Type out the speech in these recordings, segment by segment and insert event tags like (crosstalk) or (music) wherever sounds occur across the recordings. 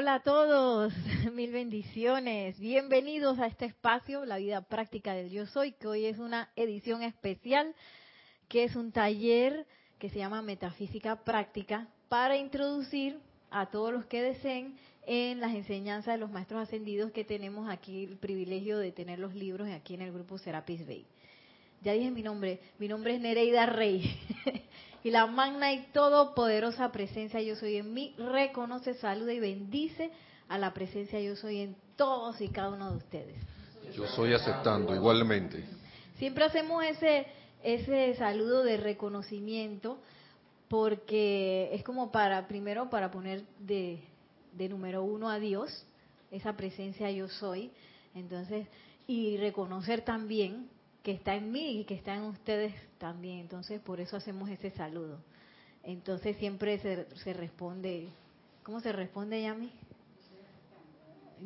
Hola a todos, (laughs) mil bendiciones. Bienvenidos a este espacio, la vida práctica del yo soy, que hoy es una edición especial, que es un taller que se llama Metafísica Práctica para introducir a todos los que deseen en las enseñanzas de los maestros ascendidos que tenemos aquí el privilegio de tener los libros aquí en el grupo Serapis Bay. Ya dije mi nombre, mi nombre es Nereida Rey. (laughs) y la magna y todopoderosa presencia yo soy en mí reconoce, saluda y bendice a la presencia yo soy en todos y cada uno de ustedes. Yo soy aceptando igualmente. Siempre hacemos ese ese saludo de reconocimiento porque es como para primero para poner de, de número uno a Dios esa presencia yo soy entonces y reconocer también que está en mí y que está en ustedes también. Entonces, por eso hacemos ese saludo. Entonces, siempre se, se responde, ¿cómo se responde, Yami?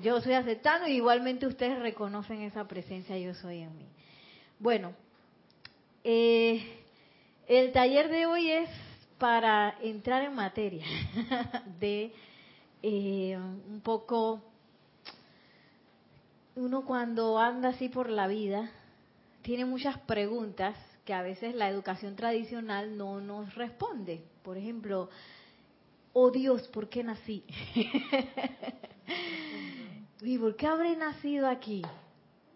Yo soy aceptando y igualmente ustedes reconocen esa presencia, yo soy en mí. Bueno, eh, el taller de hoy es para entrar en materia (laughs) de eh, un poco, uno cuando anda así por la vida, tiene muchas preguntas que a veces la educación tradicional no nos responde. Por ejemplo, oh Dios, ¿por qué nací? (laughs) ¿Y por qué habré nacido aquí?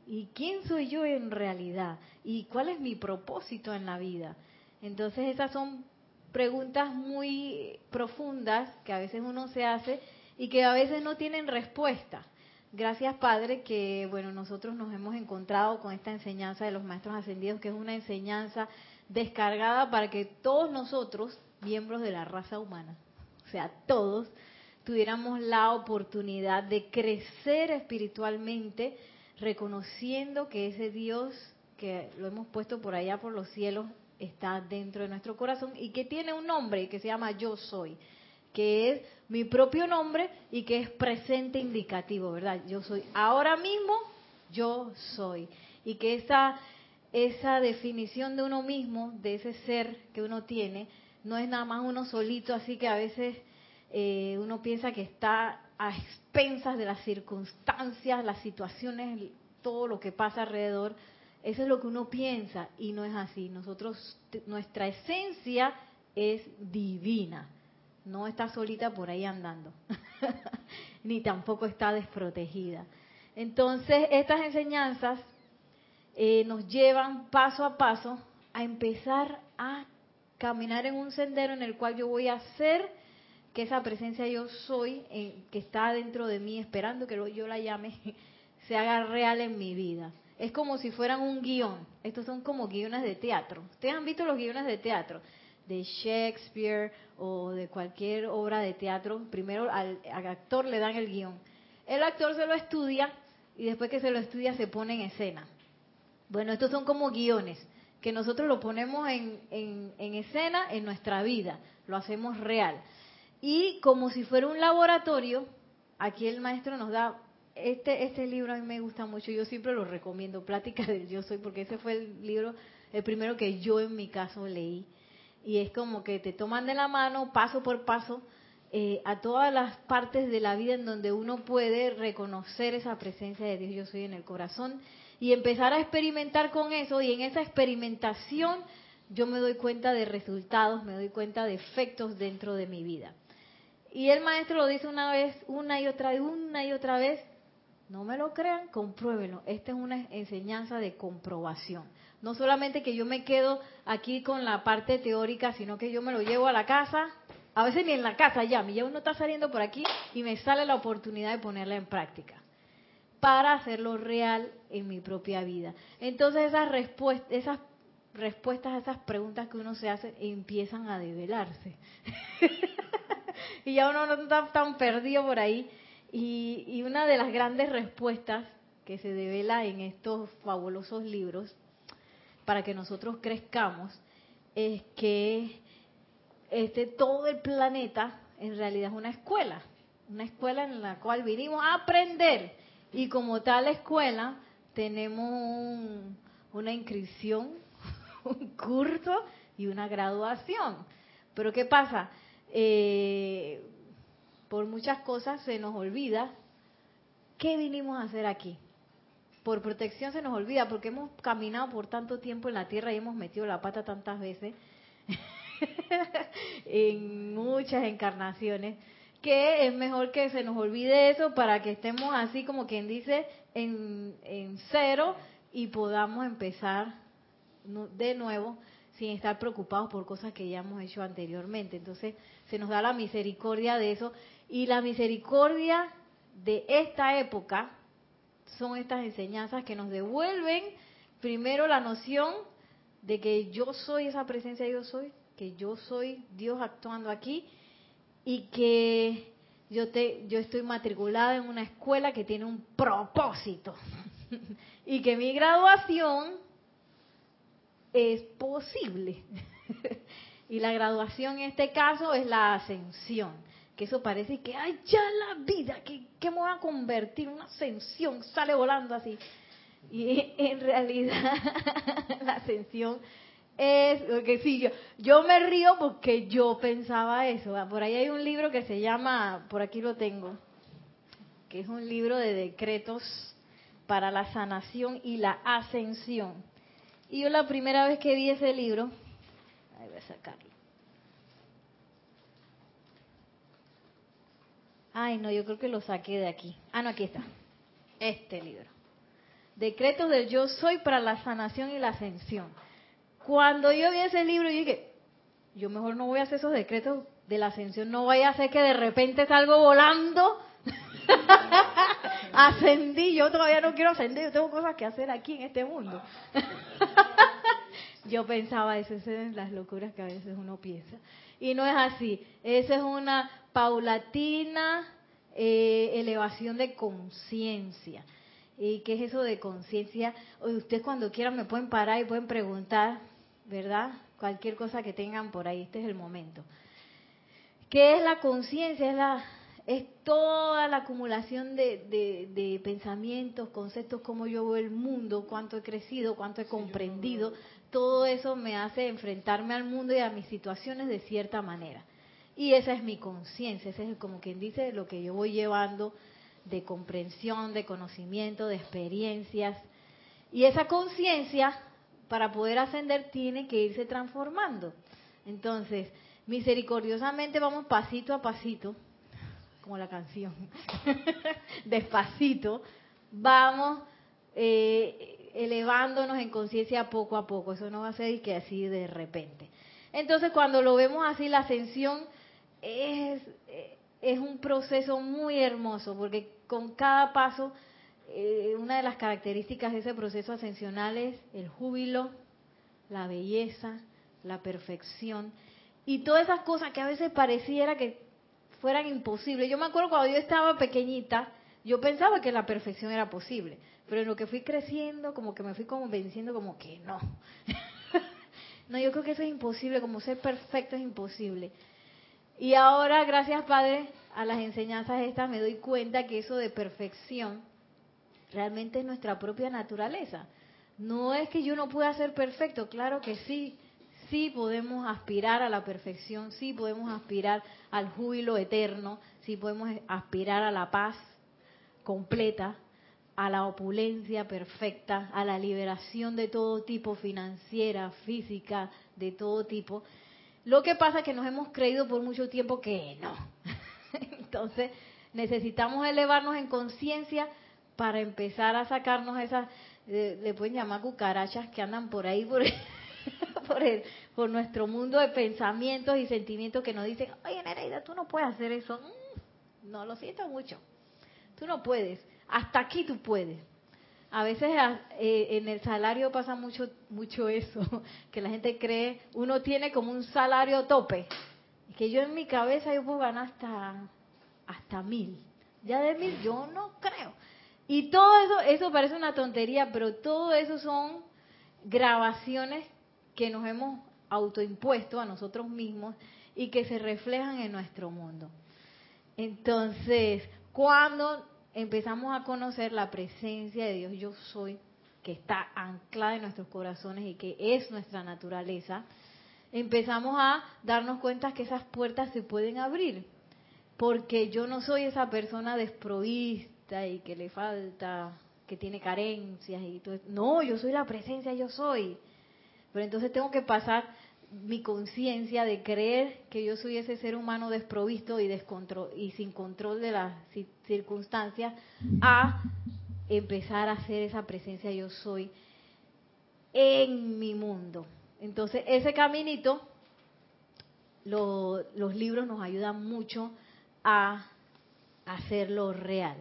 ¿Y quién soy yo en realidad? ¿Y cuál es mi propósito en la vida? Entonces esas son preguntas muy profundas que a veces uno se hace y que a veces no tienen respuesta. Gracias, Padre, que bueno, nosotros nos hemos encontrado con esta enseñanza de los maestros ascendidos, que es una enseñanza descargada para que todos nosotros, miembros de la raza humana, o sea, todos, tuviéramos la oportunidad de crecer espiritualmente, reconociendo que ese Dios que lo hemos puesto por allá por los cielos está dentro de nuestro corazón y que tiene un nombre que se llama yo soy que es mi propio nombre y que es presente indicativo, ¿verdad? Yo soy ahora mismo, yo soy. Y que esa, esa definición de uno mismo, de ese ser que uno tiene, no es nada más uno solito, así que a veces eh, uno piensa que está a expensas de las circunstancias, las situaciones, todo lo que pasa alrededor. Eso es lo que uno piensa y no es así. Nosotros, nuestra esencia es divina no está solita por ahí andando, (laughs) ni tampoco está desprotegida. Entonces, estas enseñanzas eh, nos llevan paso a paso a empezar a caminar en un sendero en el cual yo voy a hacer que esa presencia yo soy, eh, que está dentro de mí, esperando que yo la llame, (laughs) se haga real en mi vida. Es como si fueran un guion. Estos son como guiones de teatro. Ustedes han visto los guiones de teatro de Shakespeare o de cualquier obra de teatro, primero al, actor le dan el guion. El actor se lo estudia y después que se lo estudia se pone en escena. Bueno, estos son como guiones que nosotros lo ponemos en, en, escena en nuestra vida, lo hacemos real. Y como si fuera un laboratorio, aquí el maestro nos da este, este libro a mí me gusta mucho, yo siempre lo recomiendo, Plática del Yo Soy, porque ese fue el libro, el primero que yo en mi caso leí y es como que te toman de la mano paso por paso eh, a todas las partes de la vida en donde uno puede reconocer esa presencia de Dios yo soy en el corazón y empezar a experimentar con eso y en esa experimentación yo me doy cuenta de resultados, me doy cuenta de efectos dentro de mi vida. Y el maestro lo dice una vez, una y otra una y otra vez, no me lo crean, compruébenlo. Esta es una enseñanza de comprobación. No solamente que yo me quedo aquí con la parte teórica, sino que yo me lo llevo a la casa. A veces ni en la casa ya, mi ya uno está saliendo por aquí y me sale la oportunidad de ponerla en práctica para hacerlo real en mi propia vida. Entonces esas respuestas, esas respuestas a esas preguntas que uno se hace empiezan a develarse. (laughs) y ya uno no está tan perdido por ahí y, una de las grandes respuestas que se devela en estos fabulosos libros para que nosotros crezcamos es que este todo el planeta en realidad es una escuela, una escuela en la cual vinimos a aprender y como tal escuela tenemos una inscripción, (laughs) un curso y una graduación. Pero ¿qué pasa? Eh, por muchas cosas se nos olvida qué vinimos a hacer aquí. Por protección se nos olvida porque hemos caminado por tanto tiempo en la tierra y hemos metido la pata tantas veces (laughs) en muchas encarnaciones que es mejor que se nos olvide eso para que estemos así como quien dice en, en cero y podamos empezar de nuevo sin estar preocupados por cosas que ya hemos hecho anteriormente. Entonces se nos da la misericordia de eso y la misericordia de esta época son estas enseñanzas que nos devuelven primero la noción de que yo soy esa presencia, yo soy, que yo soy Dios actuando aquí y que yo te yo estoy matriculada en una escuela que tiene un propósito (laughs) y que mi graduación es posible. (laughs) y la graduación en este caso es la ascensión, que eso parece que ay ya la vida, que, que me voy a convertir una ascensión, sale volando así. Y (laughs) en realidad (laughs) la ascensión es, que sí, yo, yo me río porque yo pensaba eso. Por ahí hay un libro que se llama, por aquí lo tengo, que es un libro de decretos para la sanación y la ascensión. Y yo la primera vez que vi ese libro, ahí voy a sacarlo. Ay, no, yo creo que lo saqué de aquí. Ah, no, aquí está. Este libro. Decretos del yo soy para la sanación y la ascensión cuando yo vi ese libro, yo dije, yo mejor no voy a hacer esos decretos de la ascensión, no vaya a ser que de repente salgo volando. (laughs) Ascendí, yo todavía no quiero ascender, yo tengo cosas que hacer aquí en este mundo. (laughs) yo pensaba eso, esas son las locuras que a veces uno piensa. Y no es así, esa es una paulatina eh, elevación de conciencia. ¿Y qué es eso de conciencia? Ustedes cuando quieran me pueden parar y pueden preguntar, ¿verdad? Cualquier cosa que tengan por ahí, este es el momento. ¿Qué es la conciencia? Es, la, es toda la acumulación de, de, pensamientos, conceptos, cómo yo veo el mundo, cuánto he crecido, cuánto he comprendido. Todo eso me hace enfrentarme al mundo y a mis situaciones de cierta manera. Y esa es mi conciencia, ese es como quien dice lo que yo voy llevando de comprensión, de conocimiento, de experiencias. Y esa conciencia para poder ascender tiene que irse transformando. Entonces, misericordiosamente vamos pasito a pasito, como la canción, (laughs) despacito, vamos eh, elevándonos en conciencia poco a poco. Eso no va a ser que así de repente. Entonces, cuando lo vemos así, la ascensión es, es un proceso muy hermoso, porque con cada paso eh, una de las características de ese proceso ascensional es el júbilo, la belleza, la perfección y todas esas cosas que a veces pareciera que fueran imposibles. Yo me acuerdo cuando yo estaba pequeñita, yo pensaba que la perfección era posible, pero en lo que fui creciendo, como que me fui convenciendo como que no. (laughs) no, yo creo que eso es imposible, como ser perfecto es imposible. Y ahora, gracias Padre, a las enseñanzas estas me doy cuenta que eso de perfección realmente es nuestra propia naturaleza. No es que yo no pueda ser perfecto, claro que sí, sí podemos aspirar a la perfección, sí podemos aspirar al júbilo eterno, sí podemos aspirar a la paz completa, a la opulencia perfecta, a la liberación de todo tipo, financiera, física, de todo tipo. Lo que pasa es que nos hemos creído por mucho tiempo que no. (laughs) Entonces necesitamos elevarnos en conciencia para empezar a sacarnos esas, eh, le pueden llamar cucarachas que andan por ahí, por, (laughs) por, el, por nuestro mundo de pensamientos y sentimientos que nos dicen, oye Nereida, tú no puedes hacer eso. Mm, no, lo siento mucho. Tú no puedes. Hasta aquí tú puedes. A veces eh, en el salario pasa mucho mucho eso, (laughs) que la gente cree, uno tiene como un salario tope, que yo en mi cabeza yo puedo ganar hasta, hasta mil. Ya de mil yo no creo. Y todo eso, eso parece una tontería, pero todo eso son grabaciones que nos hemos autoimpuesto a nosotros mismos y que se reflejan en nuestro mundo. Entonces, cuando empezamos a conocer la presencia de Dios, yo soy, que está anclada en nuestros corazones y que es nuestra naturaleza, empezamos a darnos cuenta que esas puertas se pueden abrir. porque yo no soy esa persona desprovista y que le falta, que tiene carencias y todo. No, yo soy la presencia, yo soy. Pero entonces tengo que pasar mi conciencia de creer que yo soy ese ser humano desprovisto y, descontrol, y sin control de las circunstancias a empezar a hacer esa presencia yo soy en mi mundo. Entonces, ese caminito, los libros nos ayudan mucho a hacerlo real.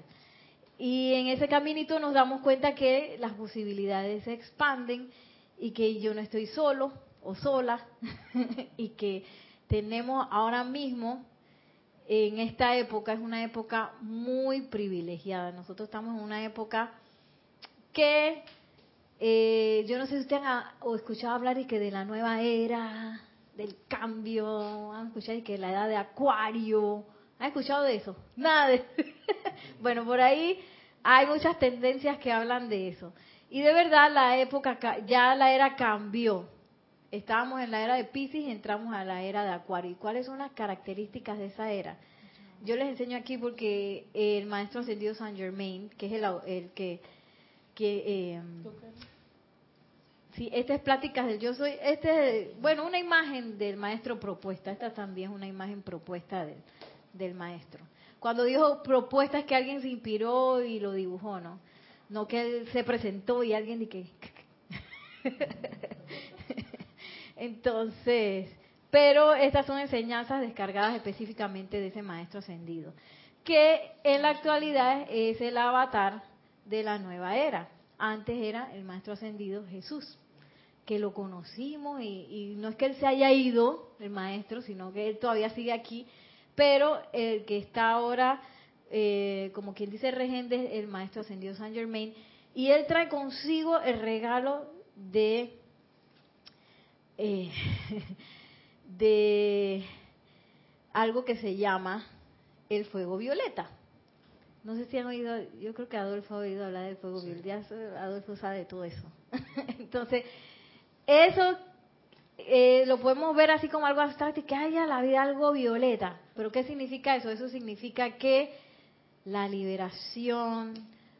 Y en ese caminito nos damos cuenta que las posibilidades se expanden y que yo no estoy solo o sola (laughs) y que tenemos ahora mismo en esta época, es una época muy privilegiada. Nosotros estamos en una época que eh, yo no sé si ustedes han escuchado hablar y que de la nueva era, del cambio, han escuchado y que la edad de Acuario, ¿han escuchado de eso? Nada de (laughs) Bueno, por ahí hay muchas tendencias que hablan de eso. Y de verdad la época, ya la era cambió. Estábamos en la era de Pisces y entramos a la era de Acuario. ¿Y cuáles son las características de esa era? Yo les enseño aquí porque el maestro ascendido Saint Germain, que es el, el que que eh, sí, esta es pláticas del yo soy, este bueno, una imagen del maestro propuesta, esta también es una imagen propuesta del, del maestro. Cuando dijo propuesta es que alguien se inspiró y lo dibujó, ¿no? No que él se presentó y alguien de que (laughs) Entonces, pero estas son enseñanzas descargadas específicamente de ese maestro ascendido, que en la actualidad es el avatar de la nueva era. Antes era el Maestro Ascendido Jesús, que lo conocimos y, no es que él se haya ido, el Maestro, sino que él todavía sigue aquí, pero el que está ahora, eh, como quien dice regente, el Maestro Ascendido San Germain, y él trae consigo el regalo de... Eh, (laughs) de algo que se llama el fuego violeta. No sé si han oído, yo creo que Adolfo ha oído hablar del fuego violeta, Adolfo sabe de todo eso. (laughs) Entonces, eso eh, lo podemos ver así como algo abstracto y que haya la vida algo violeta. Pero ¿qué significa eso? Eso significa que la liberación,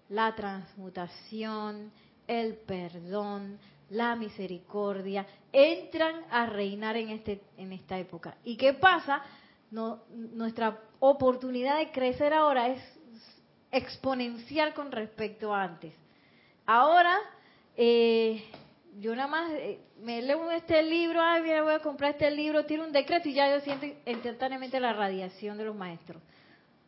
la transmutación, el perdón, la misericordia entran a reinar en este en esta época. ¿Y qué pasa? No, nuestra oportunidad de crecer ahora es exponencial con respecto a antes. Ahora, eh, yo nada más eh, me leo este libro, ay, mira, voy a comprar este libro, tiene un decreto y ya yo siento instantáneamente la radiación de los maestros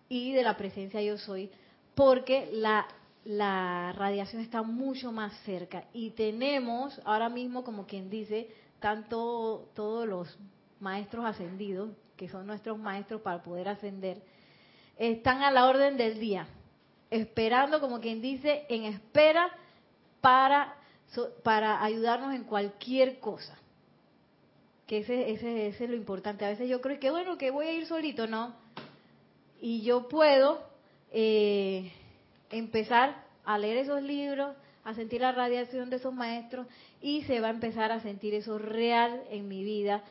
y de la presencia yo soy, porque la, la radiación está mucho más cerca y tenemos ahora mismo, como quien dice, tanto todos los maestros ascendidos, que son nuestros maestros para poder ascender, están a la orden del día esperando, como quien dice, en espera para, para ayudarnos en cualquier cosa. Que ese, ese, ese, es lo importante. A veces yo creo que, bueno, que voy a ir solito, ¿no? Y yo puedo eh, empezar a leer esos libros, a sentir la radiación de esos maestros y se va a empezar a sentir eso real en mi vida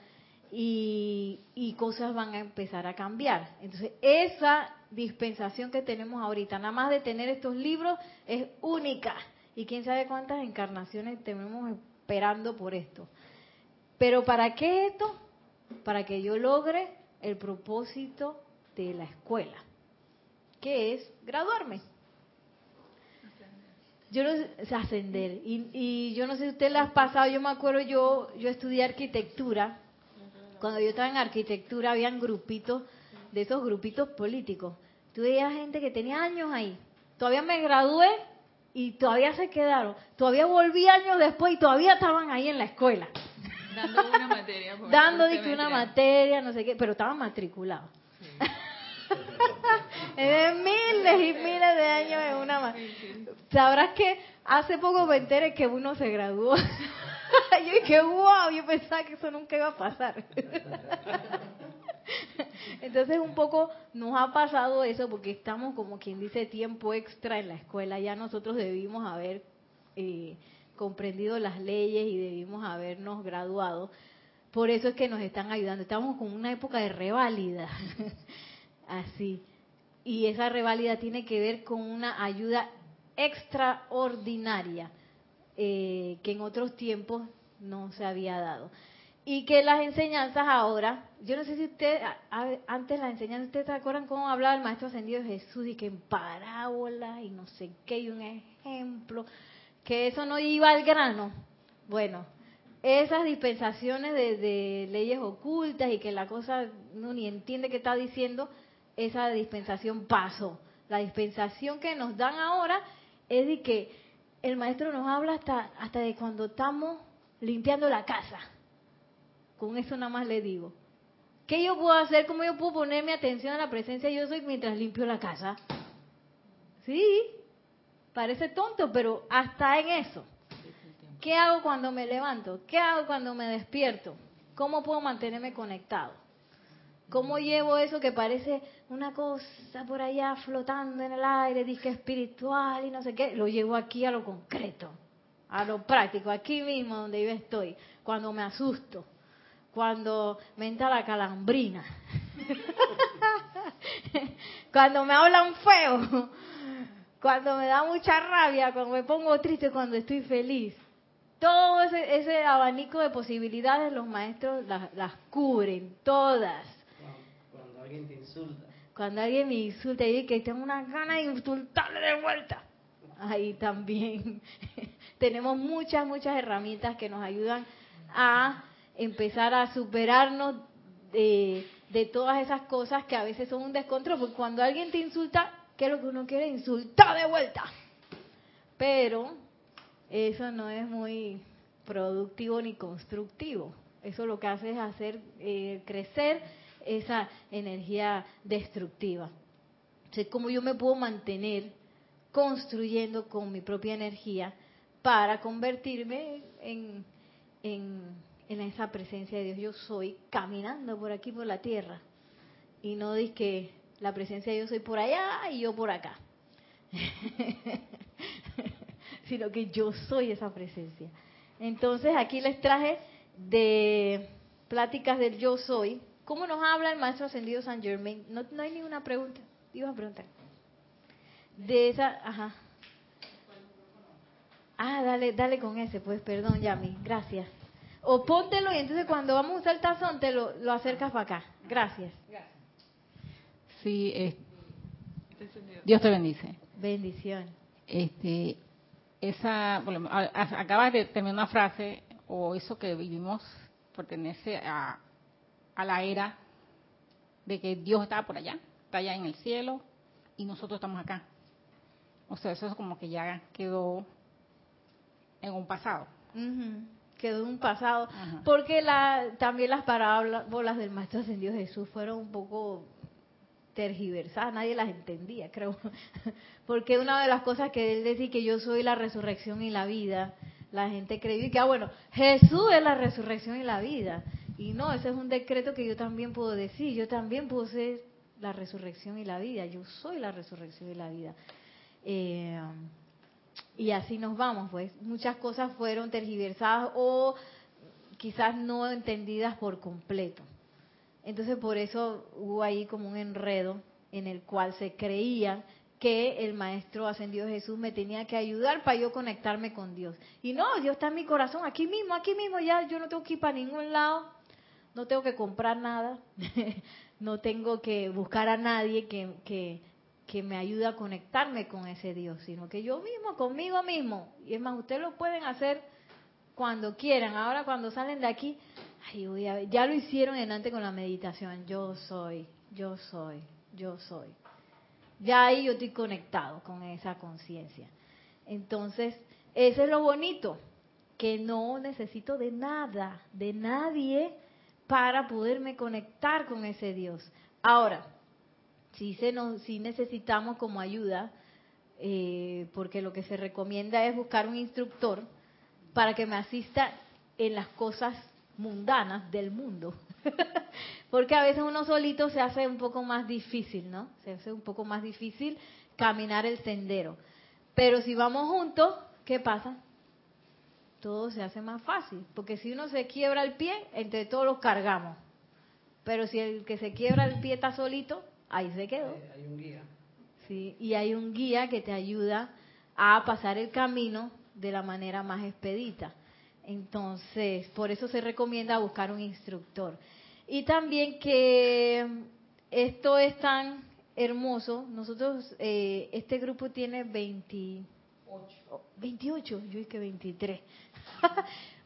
y, y cosas van a empezar a cambiar. Entonces, esa dispensación que tenemos ahorita, nada más de tener estos libros, es única. Y quién sabe cuántas encarnaciones tenemos esperando por esto. Pero ¿para qué esto? Para que yo logre el propósito de la escuela, que es graduarme. Yo no sé, ascender. Y, y yo no sé si usted le ha pasado, yo me acuerdo, yo, yo estudié arquitectura. Cuando yo estaba en arquitectura, habían grupitos de esos grupitos políticos. Tú veías gente que tenía años ahí. Todavía me gradué y todavía se quedaron. Todavía volví años después y todavía estaban ahí en la escuela. Dando una materia. Dando una materia, no sé qué, pero estaban matriculados. (laughs) de miles y miles de años en una materia. Sabrás que hace poco me enteré que uno se graduó. (laughs) yo dije, wow, yo pensaba que eso nunca iba a pasar. (laughs) Entonces un poco nos ha pasado eso porque estamos como quien dice tiempo extra en la escuela. Ya nosotros debimos haber eh, comprendido las leyes y debimos habernos graduado. Por eso es que nos están ayudando. Estamos con una época de reválida. (laughs) así. Y esa reválida tiene que ver con una ayuda extraordinaria eh, que en otros tiempos no se había dado. Y que las enseñanzas ahora, yo no sé si usted, antes las enseñanzas, ¿ustedes se acuerdan cómo hablaba el Maestro Ascendido Jesús? Y que en parábola y no sé qué, y un ejemplo, que eso no iba al grano. Bueno, esas dispensaciones de, leyes ocultas y que la cosa no ni entiende qué está diciendo, esa dispensación pasó. La dispensación que nos dan ahora es de que el maestro nos habla hasta, hasta de cuando estamos limpiando la casa. Con eso nada más le digo. ¿Qué yo puedo hacer? ¿Cómo yo puedo poner mi atención a la presencia yo soy mientras limpio la casa? Sí, parece tonto, pero hasta en eso. ¿Qué hago cuando me levanto? ¿Qué hago cuando me despierto? ¿Cómo puedo mantenerme conectado? ¿Cómo llevo eso que parece una cosa por allá flotando en el aire, disque espiritual y no sé qué? Lo llevo aquí a lo concreto, a lo práctico, aquí mismo donde yo estoy, cuando me asusto, cuando me entra la calambrina, (laughs) cuando me hablan feo, cuando me da mucha rabia, cuando me pongo triste, cuando estoy feliz todo ese, abanico de posibilidades los maestros las, cubren, todas. Alguien te insulta. Cuando alguien me insulta y dice que tengo una gana de insultarle de vuelta. Ahí también (laughs) tenemos muchas, muchas herramientas que nos ayudan a empezar a superarnos de, de todas esas cosas que a veces son un descontrol. Porque cuando alguien te insulta, ¿qué es lo que uno quiere? Insultar de vuelta. Pero eso no es muy productivo ni constructivo. Eso lo que hace es hacer eh, crecer esa energía destructiva. Entonces, ¿cómo yo me puedo mantener construyendo con mi propia energía para convertirme en, en, en esa presencia de Dios? Yo soy caminando por aquí, por la tierra. Y no dis que la presencia de Dios soy por allá y yo por acá. (laughs) sino que yo soy esa presencia. Entonces aquí les traje de pláticas del yo soy. ¿Cómo nos habla el maestro ascendido San Germain? No, no hay ninguna pregunta. Iba a preguntar. De esa, ajá. Ah, dale, dale con ese, pues, perdón, Yami, gracias. O póntelo y entonces cuando vamos a usar el tazón te lo, lo acercas para acá. Gracias. Sí, Dios te bendice. Bendición. Este, esa, bueno, acabas de terminar una frase, o eso que vivimos pertenece a, a la era de que Dios está por allá, está allá en el cielo, y nosotros estamos acá. O sea, eso es como que ya quedó en un pasado. Quedó en un pasado. Porque la, también las parábolas del Maestro Ascendido Jesús fueron un poco tergiversadas, nadie las entendía, (laughs) creo. Porque una de las cosas que él decía que yo soy la resurrección y la vida, la gente creyó que, ah, bueno, Jesús es la resurrección y la vida. Y no, ese es un decreto que yo también puedo decir, yo también puedo ser la resurrección y la vida, yo soy la resurrección y la vida. Eh, y así nos vamos, pues muchas cosas fueron tergiversadas o quizás no entendidas por completo. Entonces por eso hubo ahí como un enredo en el cual se creía que el maestro ascendido Jesús me tenía que ayudar para yo conectarme con Dios. Y no, Dios está en mi corazón, aquí mismo, aquí mismo, ya yo no tengo que ir para ningún lado, no tengo que comprar nada, (laughs) no tengo que buscar a nadie que, que, que me ayude a conectarme con ese Dios, sino que yo mismo, conmigo mismo. Y es más, ustedes lo pueden hacer cuando quieran. Ahora cuando salen de aquí, ya lo hicieron en antes con la meditación. Yo soy, yo soy, yo soy. Ya ahí yo estoy conectado con esa conciencia. Entonces, eso es lo bonito, que no necesito de nada, de nadie, para poderme conectar con ese Dios. Ahora, si, se nos, si necesitamos como ayuda, eh, porque lo que se recomienda es buscar un instructor para que me asista en las cosas mundanas del mundo. (laughs) Porque a veces uno solito se hace un poco más difícil, ¿no? Se hace un poco más difícil caminar el sendero. Pero si vamos juntos, ¿qué pasa? Todo se hace más fácil. Porque si uno se quiebra el pie, entre todos los cargamos. Pero si el que se quiebra el pie está solito, ahí se quedó. Hay, hay un guía. Sí, y hay un guía que te ayuda a pasar el camino de la manera más expedita. Entonces, por eso se recomienda buscar un instructor. Y también que esto es tan hermoso. Nosotros, eh, este grupo tiene 28. 28, yo dije 23.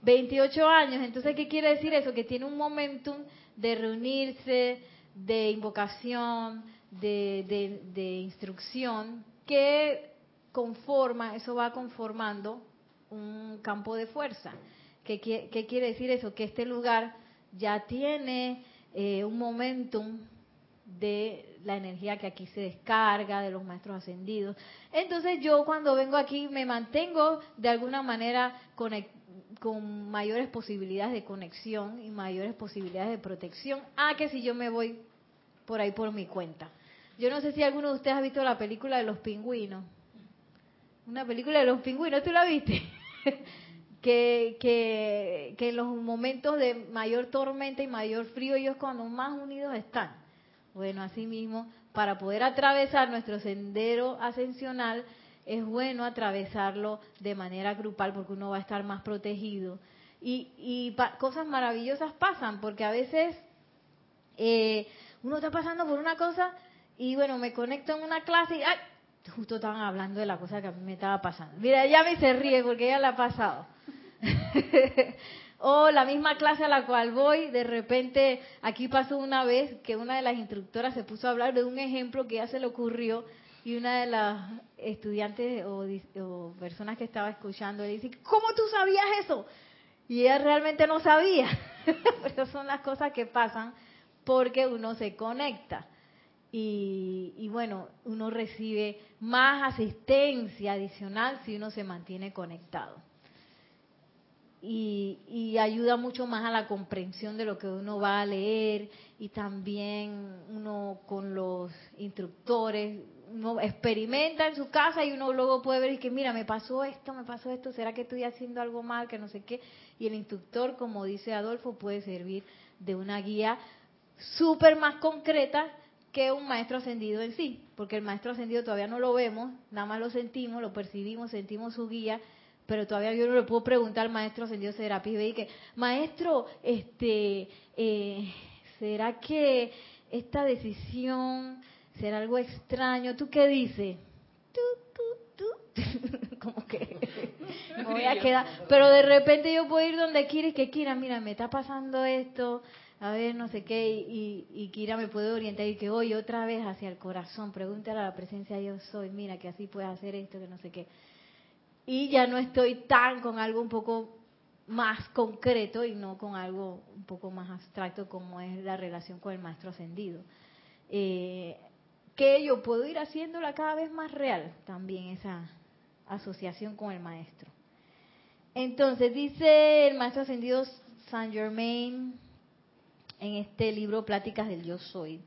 28 (laughs) años. Entonces, ¿qué quiere decir eso? Que tiene un momentum de reunirse, de invocación, de, de, de instrucción, que conforma, eso va conformando un campo de fuerza. ¿Qué, qué, qué quiere decir eso? Que este lugar ya tiene eh, un momentum de la energía que aquí se descarga, de los maestros ascendidos. Entonces yo cuando vengo aquí me mantengo de alguna manera con mayores posibilidades de conexión y mayores posibilidades de protección a que si yo me voy por ahí por mi cuenta. Yo no sé si alguno de ustedes ha visto la película de los pingüinos. Una película de los pingüinos, ¿tú la viste? (laughs) que, que, que en los momentos de mayor tormenta y mayor frío ellos cuando más unidos están. Bueno, así mismo, para poder atravesar nuestro sendero ascensional, es bueno atravesarlo de manera grupal porque uno va a estar más protegido. Y, y cosas maravillosas pasan, porque a veces eh, uno está pasando por una cosa y bueno, me conecto en una clase y ¡ay! justo estaban hablando de la cosa que a mí me estaba pasando. Mira, ella me se ríe porque ella la ha pasado. (laughs) o la misma clase a la cual voy, de repente aquí pasó una vez que una de las instructoras se puso a hablar de un ejemplo que ya se le ocurrió y una de las estudiantes o, personas que estaba escuchando le dice, ¿cómo tú sabías eso? Y ella realmente no sabía. (laughs) Pero son las cosas que pasan porque uno se conecta. Y, y, bueno, uno recibe más asistencia adicional si uno se mantiene conectado y, ayuda mucho más a la comprensión de lo que uno va a leer y también uno con los instructores, uno experimenta en su casa y uno luego puede ver y que mira, me pasó esto, me pasó esto, ¿será que estoy haciendo algo mal, que no sé qué? Y el instructor, como dice Adolfo, puede servir de una guía súper más concreta que un maestro ascendido en sí, porque el maestro ascendido todavía no lo vemos, nada más lo sentimos, lo percibimos, sentimos su guía, pero todavía yo no le puedo preguntar al maestro ascendido Serapis y que, maestro, este, eh, ¿será que esta decisión será algo extraño? ¿Tú qué dices? (laughs) como que me voy a quedar, pero de repente yo puedo ir donde y que Kira, mira, me está pasando esto, a ver, no sé qué, y, y Kira me puede orientar y que hoy otra vez hacia el corazón, pregúntale a la presencia yo soy, mira que así puedes hacer esto, que no sé qué y ya no estoy tan con algo un poco más concreto y no con algo un poco más abstracto como es la relación con el maestro ascendido. Eh, que yo puedo ir haciéndola cada vez más real también esa asociación con el maestro. Entonces dice el maestro ascendido Saint Germain en este libro Pláticas del Yo Soy.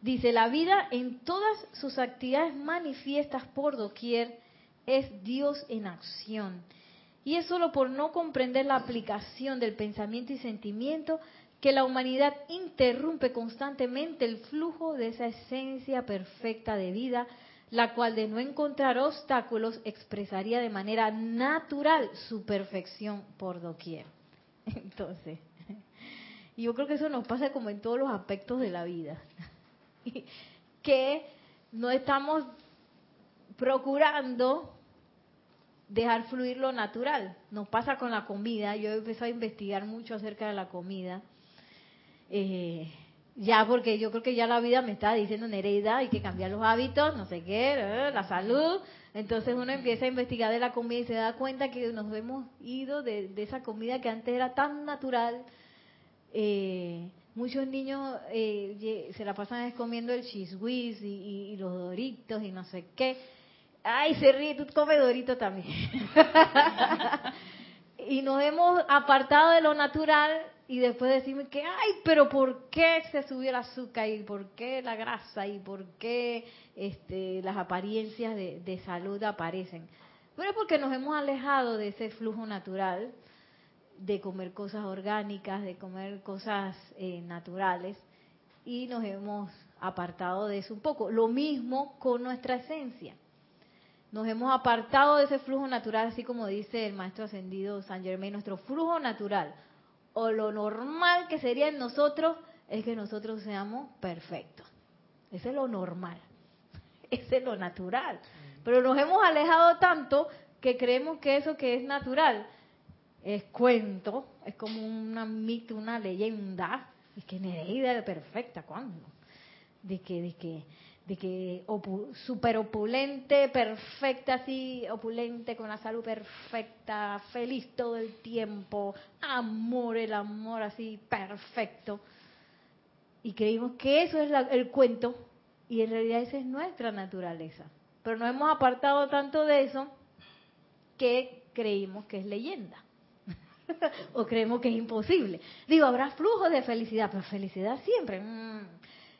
Dice, la vida en todas sus actividades manifiestas por doquier es Dios en acción. Y es solo por no comprender la aplicación del pensamiento y sentimiento que la humanidad interrumpe constantemente el flujo de esa esencia perfecta de vida, la cual de no encontrar obstáculos expresaría de manera natural su perfección por doquier. (laughs) Entonces, yo creo que eso nos pasa como en todos los aspectos de la vida, (laughs) que no estamos procurando dejar fluir lo natural. Nos pasa con la comida. Yo he empezado a investigar mucho acerca de la comida. Eh, ya porque yo creo que ya la vida me está diciendo Nereida, hay que cambiar los hábitos, no sé qué, eh, la salud. Entonces uno empieza a investigar de la comida y se da cuenta que nos hemos ido de, esa comida que antes era tan natural. Eh, muchos niños se la pasan comiendo el cheese y los doritos y no sé qué Ay, se ríe, tú comes dorito también. (laughs) y nos hemos apartado de lo natural y después decimos que, ay, pero ¿por qué se subió el azúcar y por qué la grasa y por qué este, las apariencias de, salud aparecen? Bueno, porque nos hemos alejado de ese flujo natural de comer cosas orgánicas, de comer cosas eh, naturales y nos hemos apartado de eso un poco. Lo mismo con nuestra esencia. Nos hemos apartado de ese flujo natural, así como dice el maestro ascendido San Germain, nuestro flujo natural o lo normal que sería en nosotros es que nosotros seamos perfectos. Ese es lo normal. (laughs) Ese es lo natural. Pero nos hemos alejado tanto que creemos que eso que es natural es cuento, es como una mito, una leyenda. Es que Nereida es perfecta, ¿cuándo? De que, de que, de que super opulente, perfecta, así, opulente, con la salud perfecta, feliz todo el tiempo, amor, el amor así, perfecto. Y creímos que eso es el cuento, y en realidad esa es nuestra naturaleza. Pero nos hemos apartado tanto de eso que creímos que es leyenda. (laughs) o creemos que es imposible. Digo, habrá flujos de felicidad, pero felicidad siempre. Mm.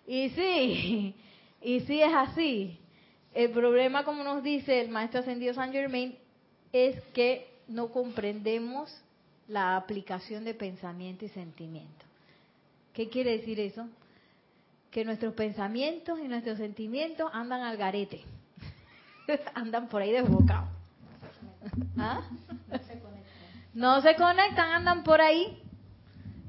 Y sí, y sí es así. El problema, como nos dice el maestro ascendido San Germain, es que no comprendemos la aplicación de pensamiento y sentimiento. ¿Qué quiere decir eso? Que nuestros pensamientos y nuestros sentimientos andan al garete, (laughs) andan por ahí desbocados. ¿Ah? No se conectan, andan por ahí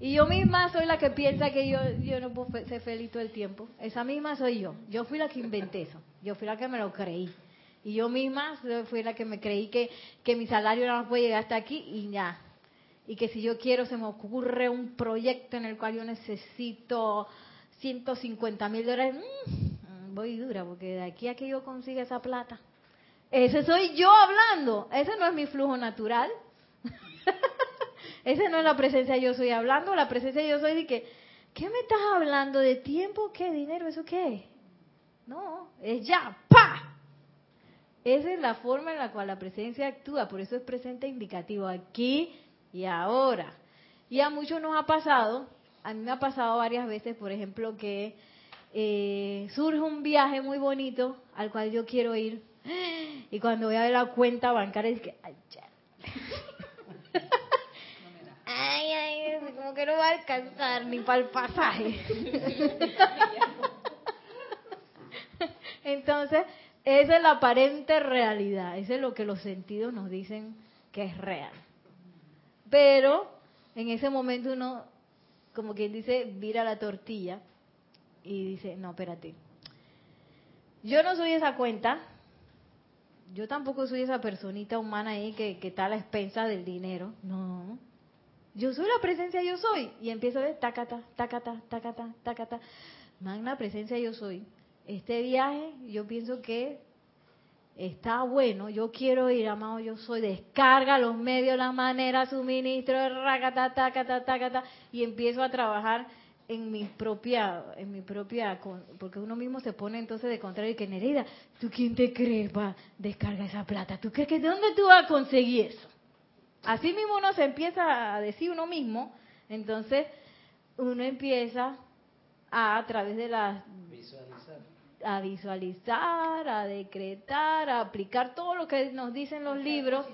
y yo misma soy la que piensa que yo, yo no puedo ser feliz todo el tiempo. Esa misma soy yo. Yo fui la que inventé eso. Yo fui la que me lo creí. Y yo misma fui la que me creí que, que mi salario no puede llegar hasta aquí y ya. Y que si yo quiero se me ocurre un proyecto en el cual yo necesito 150 mil dólares, mmm, voy dura porque de aquí a que yo consiga esa plata. Ese soy yo hablando. Ese no es mi flujo natural. (laughs) Esa no es la presencia yo soy hablando, la presencia yo soy de que, ¿qué me estás hablando? ¿De tiempo? ¿Qué? ¿Dinero? ¿Eso qué? No, es ya, ¡pa! Esa es la forma en la cual la presencia actúa, por eso es presente indicativo aquí y ahora. Y a muchos nos ha pasado, a mí me ha pasado varias veces, por ejemplo, que eh, surge un viaje muy bonito al cual yo quiero ir, y cuando voy a ver la cuenta bancaria, es que, (laughs) ay, ay, como que no va a alcanzar ni para el pasaje. Entonces, esa es la aparente realidad, eso es lo que los sentidos nos dicen que es real. Pero en ese momento uno, como quien dice, vira la tortilla y dice, no, espérate, yo no soy esa cuenta, yo tampoco soy esa personita humana ahí que, que está a la expensa del dinero, no, yo soy la presencia yo soy. Y empiezo ver tacata, tacata, tacata, tacata. Magna presencia yo soy. Este viaje yo pienso que está bueno. Yo quiero ir, amado yo soy. Descarga los medios, la manera, suministro, racata, tacata, tacata. Y empiezo a trabajar en mi propia, en mi propia, porque uno mismo se pone entonces de contrario y que Nereida, ¿tú quién te crees va descarga esa plata? ¿Tú crees que de dónde tú vas a conseguir eso? Así mismo uno se empieza a decir uno mismo, entonces uno empieza a, a través de las Visualizar. a visualizar, a decretar, a aplicar todo lo que nos dicen los libros,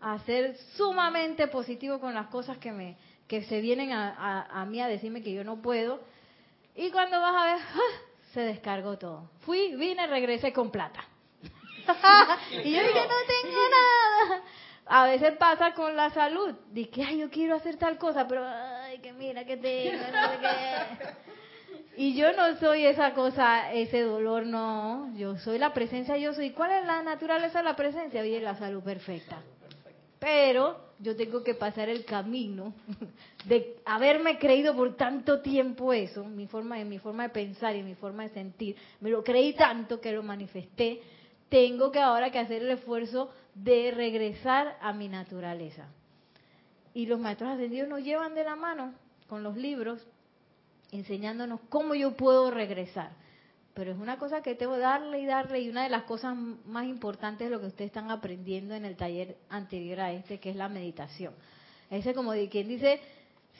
a ser sumamente positivo con las cosas que me que se vienen a, a, a mí a decirme que yo no puedo. Y cuando vas a ver, ¡ah! se descargó todo. Fui, vine, regresé con plata. (laughs) (laughs) y yo dije, no tengo nada. A veces pasa con la salud. Dice que, ay, yo quiero hacer tal cosa, pero, ay, que mira, que tengo, no sé qué. Y yo no soy esa cosa, ese dolor, no. Yo soy la presencia, yo soy. ¿Cuál es la naturaleza de la presencia? Bien, la salud perfecta. Pero yo tengo que pasar el camino (laughs) de haberme creído por tanto tiempo eso, mi forma, en mi forma de pensar y mi forma de sentir. Me lo creí tanto que lo manifesté. Tengo que ahora que hacer el esfuerzo de regresar a mi naturaleza. Y los maestros ascendidos nos llevan de la mano con los libros, enseñándonos cómo yo puedo regresar. Pero es una cosa que tengo que darle y darle, y una de las cosas más importantes de lo que ustedes están aprendiendo en el taller anterior a este, que es la meditación. Ese como de quien dice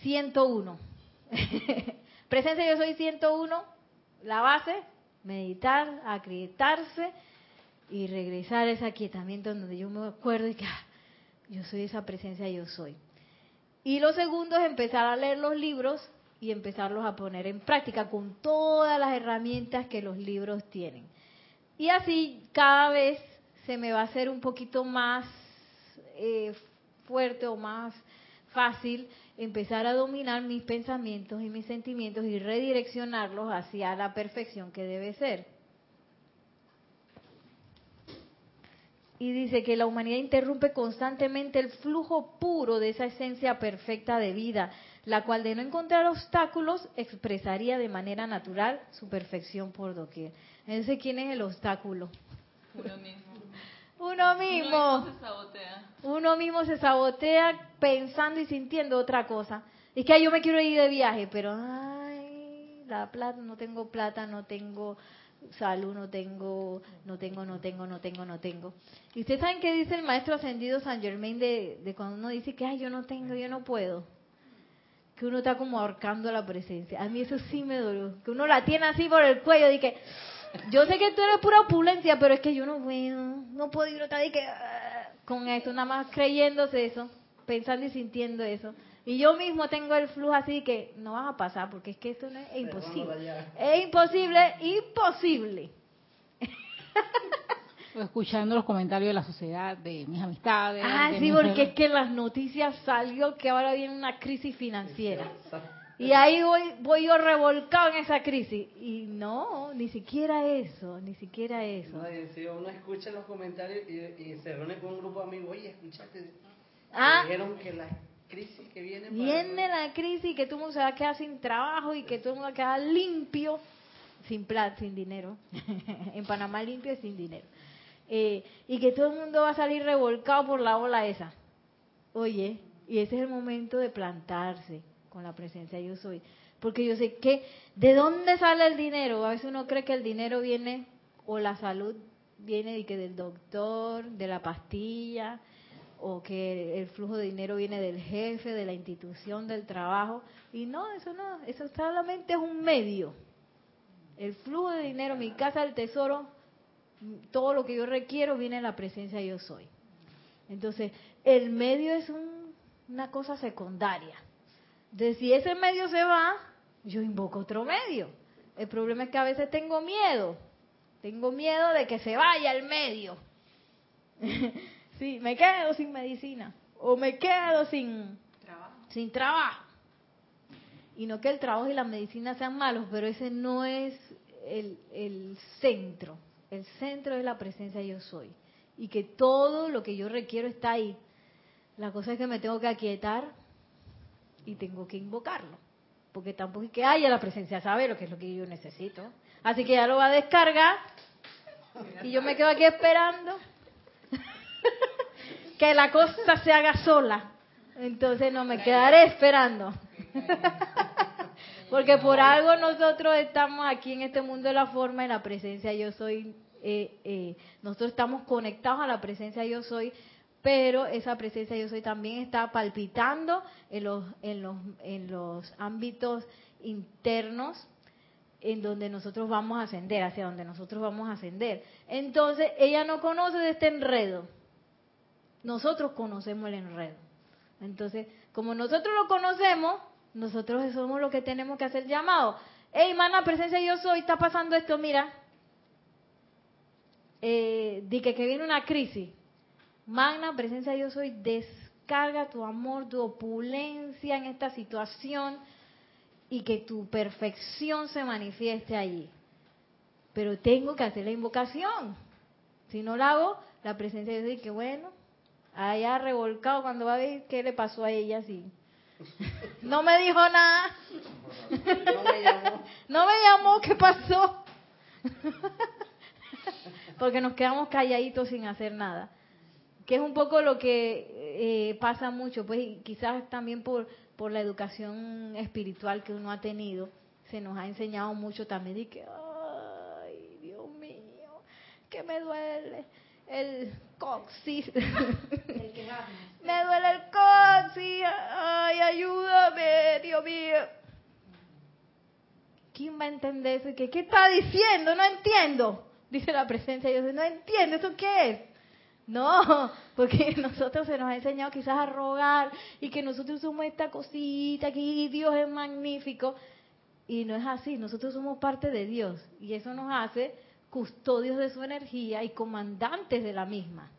101. (laughs) Presencia yo soy 101, la base, meditar, acreditarse y regresar a ese aquietamiento donde yo me acuerdo y que ah, yo soy esa presencia, yo soy. Y lo segundo es empezar a leer los libros y empezarlos a poner en práctica con todas las herramientas que los libros tienen. Y así cada vez se me va a hacer un poquito más eh, fuerte o más fácil empezar a dominar mis pensamientos y mis sentimientos y redireccionarlos hacia la perfección que debe ser. Y dice que la humanidad interrumpe constantemente el flujo puro de esa esencia perfecta de vida, la cual de no encontrar obstáculos expresaría de manera natural su perfección por doquier. Entonces, ¿quién es el obstáculo? Uno mismo. Uno mismo. Uno se sabotea. Uno mismo se sabotea pensando y sintiendo otra cosa. Es que ay, yo me quiero ir de viaje, pero ay, la plata, no tengo plata, no tengo salud, no tengo, no tengo, no tengo, no tengo, no tengo. Y ustedes saben qué dice el maestro ascendido San Germain de, de cuando uno dice que ay, yo no tengo, yo no puedo. Que uno está como ahorcando la presencia. A mí eso sí me dolió. Que uno la tiene así por el cuello y que yo sé que tú eres pura opulencia, pero es que yo no puedo, no puedo ir otra vez que con eso, nada más creyéndose eso, pensando y sintiendo eso. Y yo mismo tengo el flujo así que no vas a pasar porque es que esto no es, es imposible. Es imposible, imposible. (laughs) Escuchando los comentarios de la sociedad, de mis amistades. Ah, sí, mis- porque es que en las noticias salió que ahora viene una crisis financiera. Y ahí voy, voy yo revolcado en esa crisis. Y no, ni siquiera eso, ni siquiera eso. No, si uno escucha los comentarios y, y se reúne con un grupo de amigos, oye, escuchaste, Ah. dijeron que la crisis que viene para- Viene la crisis y que todo el mundo se va a quedar sin trabajo y que todo el mundo va a quedar limpio, sin plata, sin dinero. (laughs) en Panamá limpio y sin dinero. Eh, y que todo el mundo va a salir revolcado por la ola esa. Oye, y ese es el momento de plantarse con la presencia yo soy. Porque yo sé que, ¿de dónde sale el dinero? A veces uno cree que el dinero viene, o la salud viene de que del doctor, de la pastilla, o que el flujo de dinero viene del jefe, de la institución, del trabajo. Y no, eso no, eso solamente es un medio. El flujo de dinero, mi casa del tesoro, todo lo que yo requiero viene de la presencia yo soy. Entonces, el medio es un- una cosa secundaria. De si ese medio se va, yo invoco otro medio. El problema es que a veces tengo miedo. Tengo miedo de que se vaya el medio. (laughs) sí, me quedo sin medicina. O me quedo sin, Trabajo. sin trabajo. Y no que el trabajo y la medicina sean malos, pero ese no es el, el centro. El centro es la presencia yo soy. Y que todo lo que yo requiero está ahí. La cosa es que me tengo que aquietar y tengo que invocarlo. Porque tampoco es que haya la presencia sabe lo que es lo que yo necesito. Así que ya lo va a descargar y yo me quedo aquí esperando que la cosa se haga sola. Entonces no me quedaré esperando. (laughs) Porque por algo nosotros estamos aquí en este mundo de la forma, en la presencia yo soy. eh, eh, nosotros estamos conectados a la presencia yo soy, pero esa presencia yo soy también está palpitando en los, en los, en los ámbitos internos en donde nosotros vamos a ascender, hacia donde nosotros vamos a ascender. Entonces, ella no conoce de este enredo. Nosotros conocemos el enredo. Entonces, como nosotros lo conocemos, nosotros somos los que tenemos que hacer llamado. Hey, mana, presencia yo soy, está pasando esto, mira. Eh, di que, que viene una crisis. Magna, presencia yo soy, descarga tu amor, tu opulencia en esta situación y que tu perfección se manifieste allí. Pero tengo que hacer la invocación. Si no la hago, la presencia de Dios dice que bueno, allá revolcado cuando va a ver qué le pasó a ella así. No me dijo nada. No me llamó. No me llamó, ¿qué pasó? Porque nos quedamos calladitos sin hacer nada. Que es un poco lo que eh, pasa mucho, pues y quizás también por, por la educación espiritual que uno ha tenido, se nos ha enseñado mucho también de que, ay, Dios mío, que me duele el coxis. me duele el coxis, ay, ayúdame, Dios mío. ¿Quién va a entender eso? ¿Qué, ¿Qué está diciendo? No entiendo. Dice la presencia de Dios. No entiendo. ¿Eso qué es? No, porque nosotros se nos ha enseñado quizás a rogar y que nosotros somos esta cosita aquí, Dios es magnífico. Y no es así, nosotros somos parte de Dios y eso nos hace custodios de su energía y comandantes de la misma.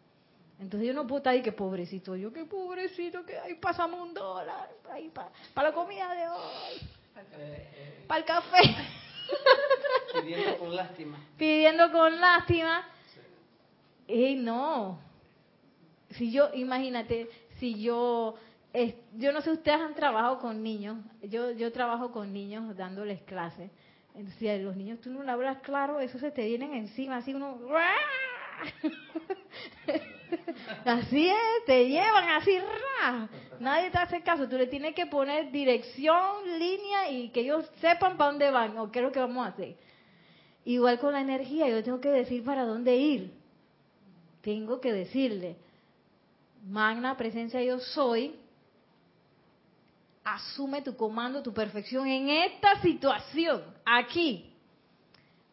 Entonces yo no puedo estar ahí que pobrecito, yo qué pobrecito, que ahí pasamos un dólar, para la comida de hoy, para el café, (laughs) pidiendo con lástima. pidiendo con lástima. Y no, si yo, imagínate, si yo, eh, yo no sé, ustedes han trabajado con niños, yo, yo trabajo con niños dándoles clases. Si a los niños tú no le hablas claro, eso se te vienen encima, así uno... (laughs) Así es, te llevan así. Nadie te hace caso. Tú le tienes que poner dirección, línea y que ellos sepan para dónde van o qué es lo que vamos a hacer. Igual con la energía, yo tengo que decir para dónde ir. Tengo que decirle, magna presencia yo soy, asume tu comando, tu perfección en esta situación, aquí.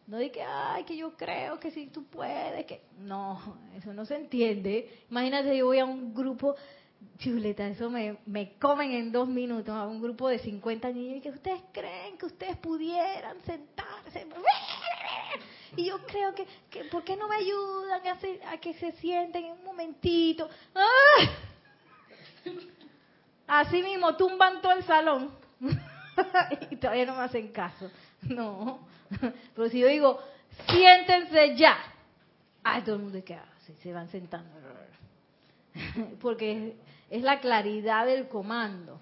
No di ay, que yo creo que si tú puedes, que... No, eso no se entiende. Imagínate, yo voy a un grupo, chuleta, eso me, me comen en dos minutos, a un grupo de 50 niños y que ustedes creen que ustedes pudieran sentarse. Y yo creo que, que ¿por qué no me ayudan a, hacer- a que se sienten en un momentito? ¡Ah! Así mismo, tumban todo el salón. (laughs) y todavía no me hacen caso. No. Pero si yo digo, siéntense ya. Ay, todo el mundo que hace, se van sentando. Porque es, la claridad del comando.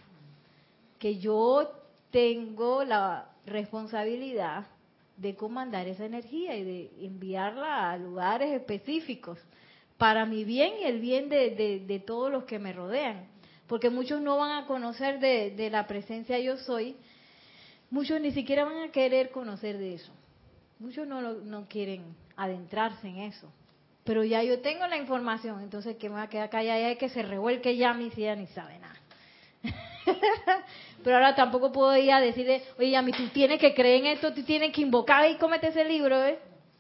Que yo tengo la responsabilidad de comandar esa energía y de enviarla a lugares específicos para mi bien y el bien de- de todos los que me rodean. Porque muchos no van a conocer de, la presencia yo soy, muchos ni siquiera van a querer conocer de eso. Muchos no, no quieren adentrarse en eso. Pero ya yo tengo la información, entonces que me va a quedar callada y que se revuelque ya mi si ella ni sabe nada. (laughs) Pero ahora tampoco puedo ir a decirle, oye, Yami, tú tienes que creer en esto, tú tienes que invocar y cómete ese libro, ¿eh?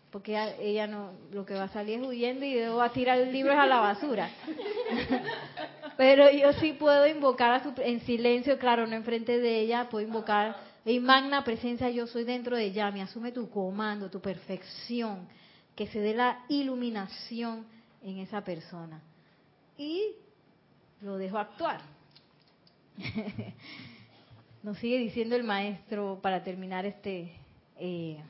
Porque ella, ella no, lo que va a salir es huyendo y va a tirar el libro a la basura. (laughs) Pero yo sí puedo invocar a su, en silencio, claro, no enfrente de ella, puedo invocar, y magna presencia yo soy dentro de Yami, asume tu comando, tu perfección, que se dé la iluminación en esa persona. Y lo dejo actuar. (laughs) Nos sigue diciendo el maestro para terminar este eh,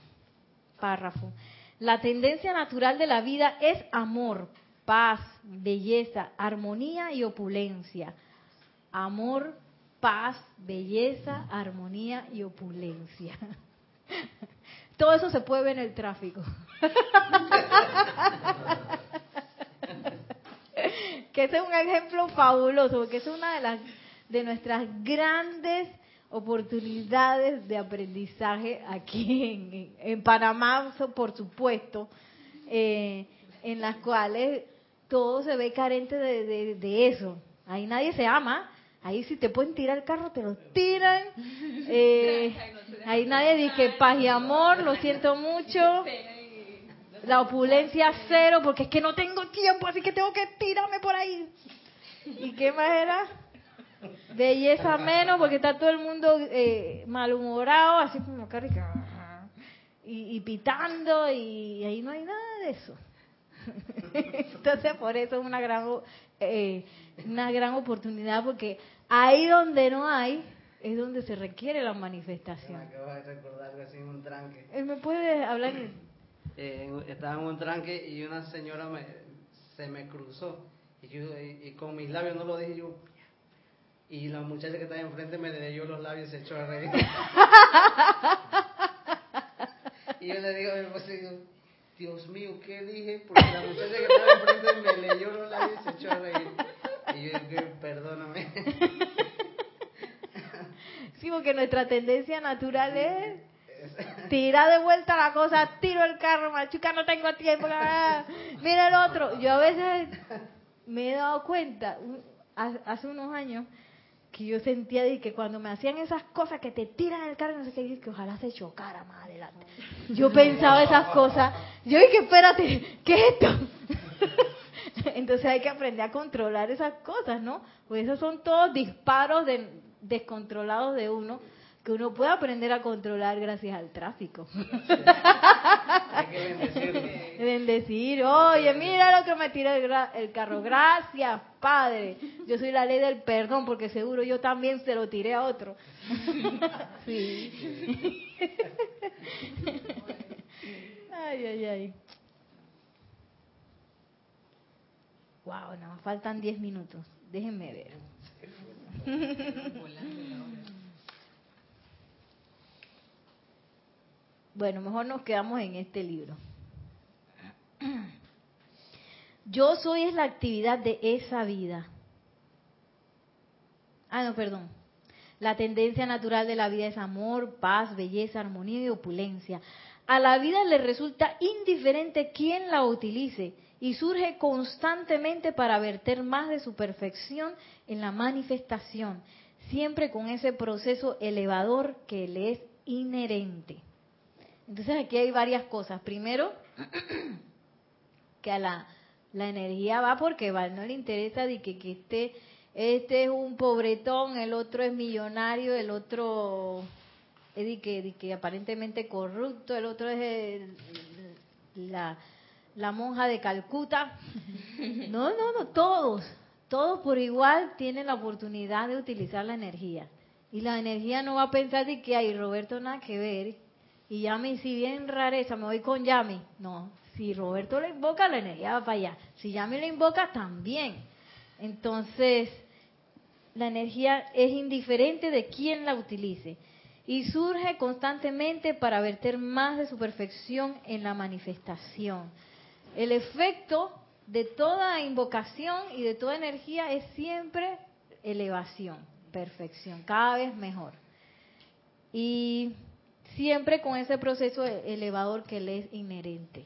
párrafo. La tendencia natural de la vida es amor, paz, belleza, armonía y opulencia. Amor, paz, belleza, armonía y opulencia. (laughs) Todo eso se puede ver en el tráfico. (laughs) que ese es un ejemplo fabuloso, porque es una de las de nuestras grandes oportunidades de aprendizaje aquí en, Panamá, por supuesto, eh, en las cuales todo se ve carente de, de- de eso. Ahí nadie se ama. Ahí si te pueden tirar el carro, te lo tiran. (laughs) Eh, ahí nadie dice paz y amor, lo siento mucho. (laughs) La opulencia cero, porque es que no tengo tiempo, así que tengo que tirarme por ahí. ¿Y qué más era? Belleza menos, porque está todo el mundo eh, malhumorado, así como que y, y pitando, y ahí no hay nada de eso. (laughs) Entonces, por eso es una gran, eh, una gran oportunidad, porque ahí donde no hay, es donde se requiere la Me manifestación. acabo de recordar así en un tranque. Él me puede hablar. Eh, estaba en un tranque y una señora me, se me cruzó. Y, yo, y, y con mis labios no lo dije yo. Y la muchacha que estaba enfrente me leyó los labios y se echó a reír. (laughs) y yo le digo, pues, digo, Dios mío, ¿qué dije? Porque la muchacha que estaba enfrente me leyó los labios y se echó a reír. Y yo dije, perdóname. Sí, porque nuestra tendencia natural es tirar de vuelta la cosa, tiro el carro, machuca, no tengo tiempo. Mira el otro. Yo a veces me he dado cuenta, hace unos años, que yo sentía de que cuando me hacían esas cosas que te tiran el carro, no sé qué, que ojalá se chocara más adelante. Yo (laughs) pensaba esas cosas. Yo dije, espérate, ¿qué es esto? (laughs) Entonces hay que aprender a controlar esas cosas, ¿no? Pues esos son todos disparos de- descontrolados de uno que uno puede aprender a controlar gracias al tráfico. (laughs) Hay que. (laughs) Bendecir, oye, mira el otro me tira el, el carro, gracias, Padre. Yo soy la ley del perdón porque seguro yo también se lo tiré a otro. (laughs) Sí. Ay, ay, ay. Wow, nada más faltan 10 minutos. Déjenme ver. Bueno, mejor nos quedamos en este libro. (clears throat) Yo soy es la actividad de esa vida. Ah, no, perdón. La tendencia natural de la vida es amor, paz, belleza, armonía y opulencia. A la vida le resulta indiferente quién la utilice y surge constantemente para verter más de su perfección en la manifestación, siempre con ese proceso elevador que le es inherente. Entonces aquí hay varias cosas. Primero, (clears throat) que a la, la energía va porque va, no le interesa de que, que este, este es un pobretón, el otro es millonario, el otro es que aparentemente corrupto, el otro es el- la, la monja de Calcuta. (laughs) No, no, no, todos, todos por igual tienen la oportunidad de utilizar la energía. Y la energía no va a pensar de que hay Roberto nada que ver. Y Yami, si bien rareza, me voy con Yami. No, si Roberto le invoca, la energía va para allá. Si Yami le invoca, también. Entonces, la energía es indiferente de quién la utilice y surge constantemente para verter más de su perfección en la manifestación. El efecto de toda invocación y de toda energía es siempre elevación, perfección, cada vez mejor. Y siempre con ese proceso elevador que le es inherente.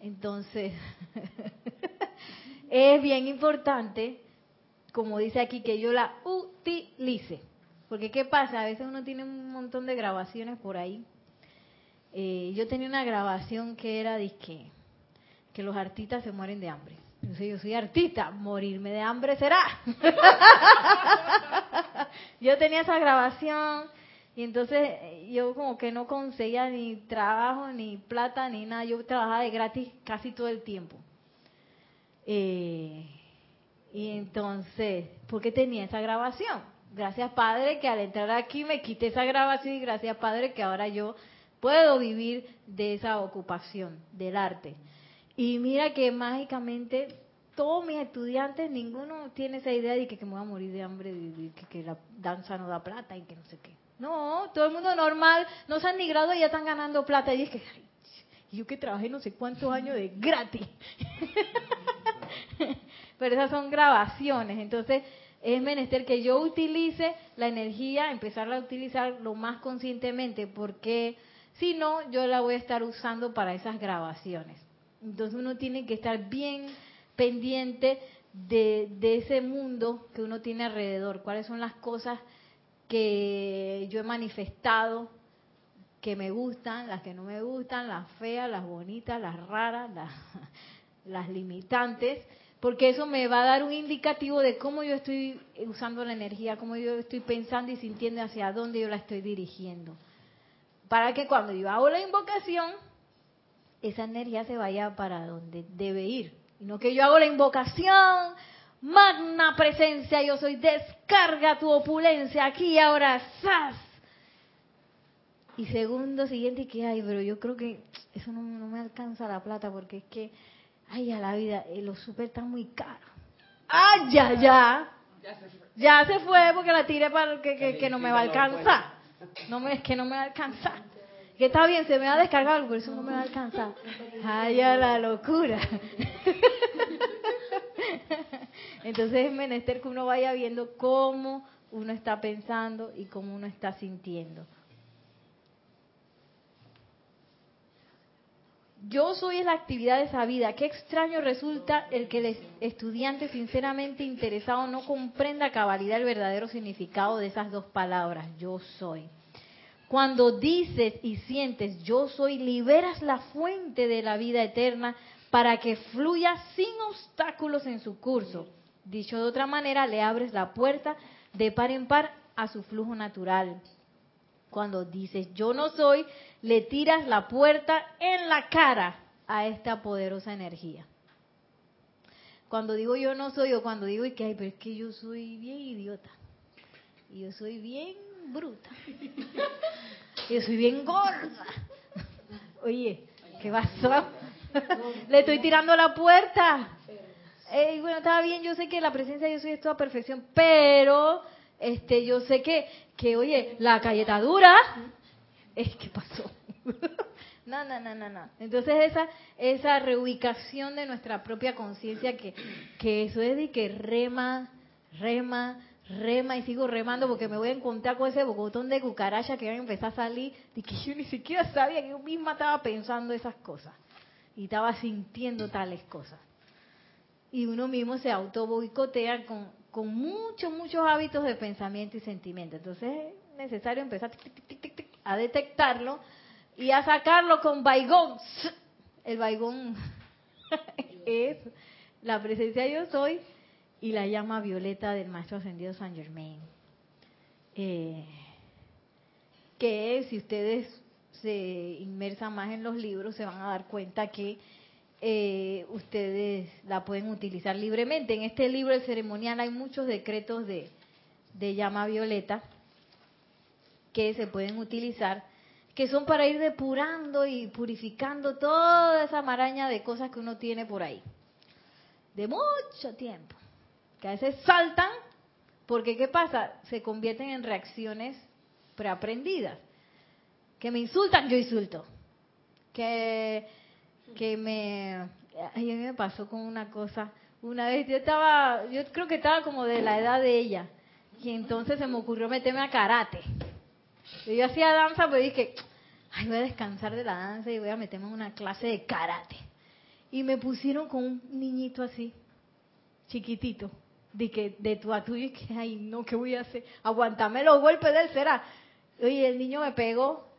Entonces, (laughs) es bien importante, como dice aquí, que yo la utilice. Porque ¿qué pasa? A veces uno tiene un montón de grabaciones por ahí. Eh, yo tenía una grabación que era de que, que los artistas se mueren de hambre. Entonces yo soy artista, morirme de hambre será. (laughs) yo tenía esa grabación y entonces eh, yo como que no conseguía ni trabajo, ni plata, ni nada. Yo trabajaba de gratis casi todo el tiempo. Eh, y entonces, ¿por qué tenía esa grabación? Gracias Padre que al entrar aquí me quité esa grabación y gracias Padre que ahora yo puedo vivir de esa ocupación, del arte. Y mira que mágicamente todos mis estudiantes, ninguno tiene esa idea de que, que me voy a morir de hambre, de, que la danza no da plata y que no sé qué. No, todo el mundo normal, no se han ni y ya están ganando plata. Y es que, yo que trabajé no sé cuántos años de gratis. (laughs) Pero esas son grabaciones, entonces es menester que yo utilice la energía, empezarla a utilizar lo más conscientemente, porque si no, yo la voy a estar usando para esas grabaciones. Entonces uno tiene que estar bien pendiente de, de ese mundo que uno tiene alrededor, cuáles son las cosas que yo he manifestado que me gustan, las que no me gustan, las feas, las bonitas, las raras, (laughs) las, limitantes, porque eso me va a dar un indicativo de cómo yo estoy usando la energía, cómo yo estoy pensando y sintiendo hacia dónde yo la estoy dirigiendo. Para que cuando yo hago la invocación, esa energía se vaya para donde debe ir. Y no que yo hago la invocación, magna presencia, yo soy, descarga tu opulencia aquí y ahora, ¡zas! Y segundo, siguiente, y que, ay, pero yo creo que eso no, no me alcanza la plata porque es que, ay, a la vida, eh, los super están muy caros. ¡Ay, ya, ya! Ya se fue porque la tiré para que, que, que no me va a alcanzar. No me, es que no me va a alcanzar. Que está bien, se me va a descargar algo, pero eso no me va a alcanzar. (laughs) ¡Ay, a la locura! Entonces es menester que uno vaya viendo cómo uno está pensando y cómo uno está sintiendo. Yo soy la actividad de esa vida. Qué extraño resulta el que el estudiante sinceramente interesado no comprenda cabalidad el verdadero significado de esas dos palabras, yo soy. Cuando dices y sientes yo soy, liberas la fuente de la vida eterna para que fluya sin obstáculos en su curso. Dicho de otra manera, le abres la puerta de par en par a su flujo natural. Cuando dices yo no soy, le tiras la puerta en la cara a esta poderosa energía. Cuando digo yo no soy o cuando digo que ay, pero es que yo soy bien idiota. Y yo soy bien bruta. Yo soy bien gorda. Oye, ¿qué pasó? (laughs) Le estoy tirando la puerta. Bueno, estaba bien, yo sé que la presencia de yo soy es toda perfección, pero este yo sé que, que oye, la galleta dura, es que pasó. (laughs) No, no, no, no, no. Entonces esa esa reubicación de nuestra propia conciencia que que eso es de que rema, rema, rema y sigo remando porque me voy a encontrar con ese botón de cucaracha que van a empezar a salir y que yo ni siquiera sabía que yo misma estaba pensando esas cosas y estaba sintiendo tales cosas. Y uno mismo se auto boicotea con, con muchos, muchos hábitos de pensamiento y sentimiento. Entonces es necesario empezar a detectarlo y a sacarlo con baigón. El baigón (laughs) es la presencia yo soy y la llama violeta del Maestro Ascendido San Germain. Eh, que si ustedes se inmersan más en los libros, se van a dar cuenta que eh, ustedes la pueden utilizar libremente. En este libro, el ceremonial, hay muchos decretos de, de llama violeta que se pueden utilizar, que son para ir depurando y purificando toda esa maraña de cosas que uno tiene por ahí, de mucho tiempo, que a veces saltan, porque ¿qué pasa? Se convierten en reacciones preaprendidas. Que me insultan, yo insulto. Que, que me... A mí me pasó con una cosa. Una vez yo estaba, yo creo que estaba como de la edad de ella. Y entonces se me ocurrió meterme a karate. Yo hacía danza, pero dije, ay, voy a descansar de la danza y voy a meterme en una clase de karate. Y me pusieron con un niñito así, chiquitito, de que de tu a y que, ay, no, ¿qué voy a hacer? Aguantame los golpes de él, será. Oye, el niño me pegó.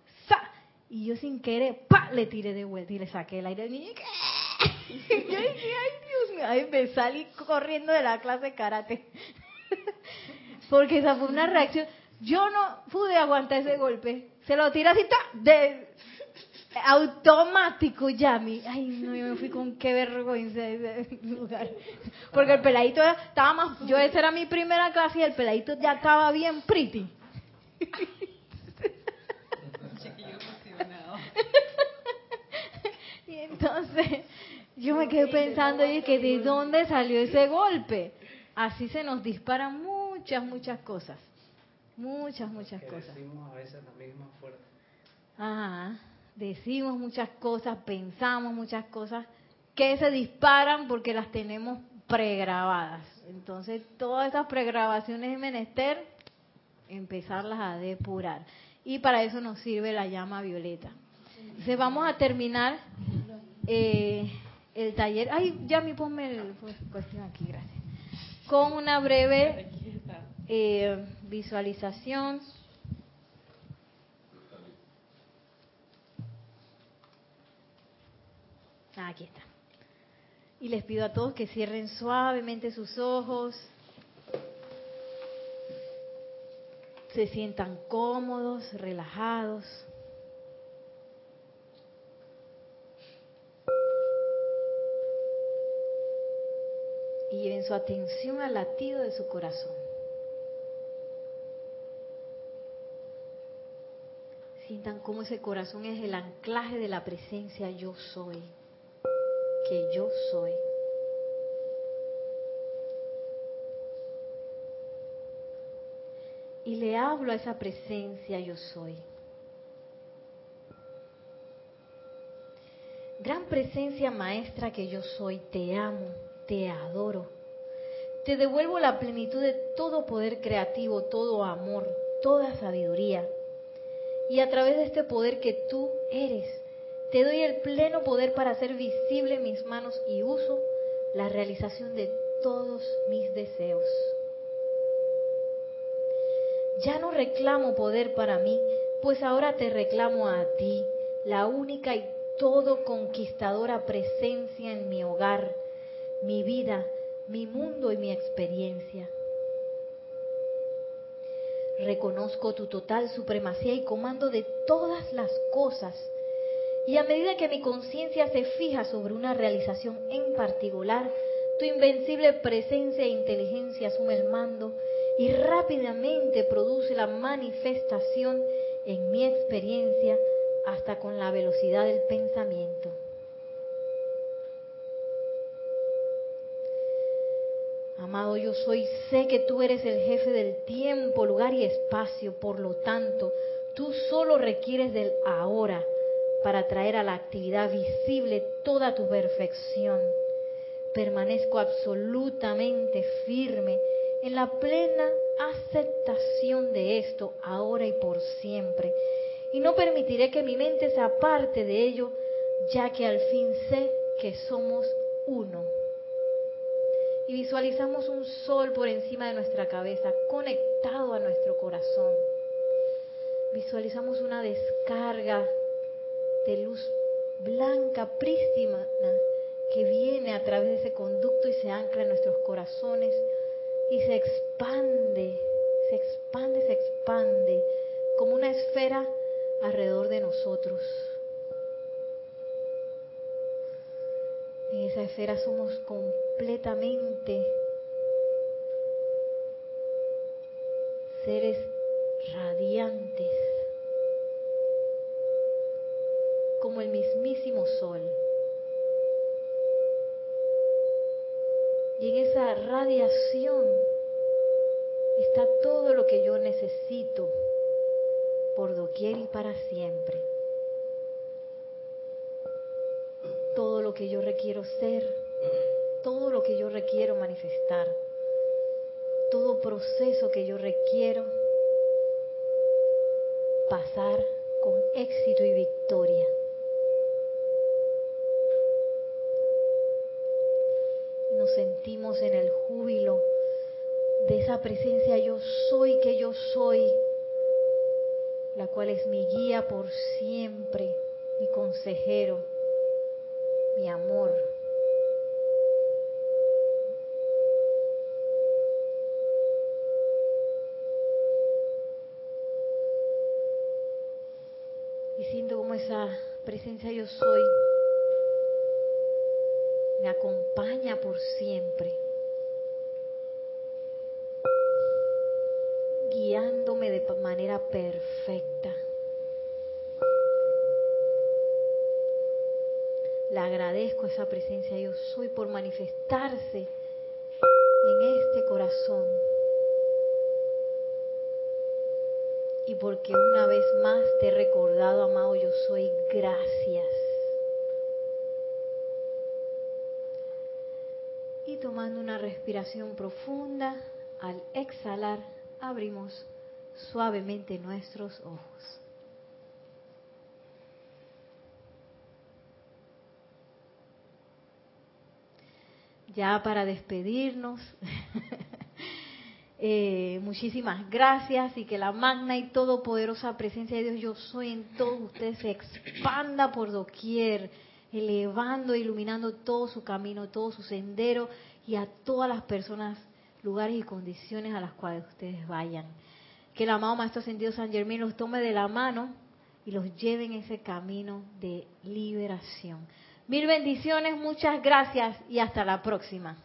Y yo sin querer, ¡pa! le tiré de vuelta y le saqué el aire. Y (laughs) yo dije, ay, Dios mío, ahí me salí corriendo de la clase de karate. (laughs) Porque esa fue una reacción. Yo no pude aguantar ese golpe. Se lo tiré así, ¡ta! de automático ya mi ay no yo me fui con qué vergüenza de ese lugar porque el peladito estaba más yo esa era mi primera clase y el peladito ya estaba bien pretty (laughs) (laughs) y entonces yo me quedé pensando y que de dónde salió ese golpe así se nos disparan muchas muchas cosas muchas muchas Que cosas decimos a veces la misma fuerte. Ajá. Decimos muchas cosas, pensamos muchas cosas que se disparan porque las tenemos pregrabadas. Entonces, todas esas pregrabaciones de menester, empezarlas a depurar. Y para eso nos sirve la llama violeta. Entonces, vamos a terminar eh, el taller. Ay, ya mi ponme el cuestión aquí, gracias. Con una breve eh, visualización. Ah, aquí está. Y les pido a todos que cierren suavemente sus ojos. Se sientan cómodos, relajados. Y lleven su atención al latido de su corazón. Sientan cómo ese corazón es el anclaje de la presencia yo soy que yo soy. Y le hablo a esa presencia yo soy. Gran presencia maestra que yo soy, te amo, te adoro. Te devuelvo la plenitud de todo poder creativo, todo amor, toda sabiduría. Y a través de este poder que tú eres, te doy el pleno poder para hacer visible mis manos y uso la realización de todos mis deseos. Ya no reclamo poder para mí, pues ahora te reclamo a ti, la única y todo conquistadora presencia en mi hogar, mi vida, mi mundo y mi experiencia. Reconozco tu total supremacía y comando de todas las cosas. Y a medida que mi conciencia se fija sobre una realización en particular, tu invencible presencia e inteligencia asume el mando y rápidamente produce la manifestación en mi experiencia hasta con la velocidad del pensamiento. Amado, yo soy, sé que tú eres el jefe del tiempo, lugar y espacio, por lo tanto, tú solo requieres del ahora para traer a la actividad visible toda tu perfección. Permanezco absolutamente firme en la plena aceptación de esto ahora y por siempre. Y no permitiré que mi mente se aparte de ello, ya que al fin sé que somos uno y visualizamos un sol por encima de nuestra cabeza, conectado a nuestro corazón. Visualizamos una descarga de luz blanca, prístina, que viene a través de ese conducto y se ancla en nuestros corazones y se expande, se expande, se expande como una esfera alrededor de nosotros. Esa esfera somos completamente seres radiantes, como el mismísimo sol. Y en esa radiación está todo lo que yo necesito por doquier y para siempre. todo lo que yo requiero ser, todo lo que yo requiero manifestar, todo proceso que yo requiero pasar con éxito y victoria. Nos sentimos en el júbilo de esa presencia yo soy que yo soy, la cual es mi guía por siempre, mi consejero mi amor. Y siento como esa presencia yo soy me acompaña por siempre, guiándome de manera perfecta. Le agradezco esa presencia yo soy por manifestarse en este corazón. Y porque una vez más te he recordado, amado, yo soy gracias. Y tomando una respiración profunda, al exhalar, abrimos suavemente nuestros ojos. Ya para despedirnos. (laughs) Eh, muchísimas gracias y que la magna y todopoderosa presencia de Dios yo soy en todos ustedes se expanda por doquier, elevando e iluminando todo su camino, todo su sendero y a todas las personas, lugares y condiciones a las cuales ustedes vayan. Que el amado Maestro Sentido San Germán los tome de la mano y los lleve en ese camino de liberación. Mil bendiciones, muchas gracias y hasta la próxima.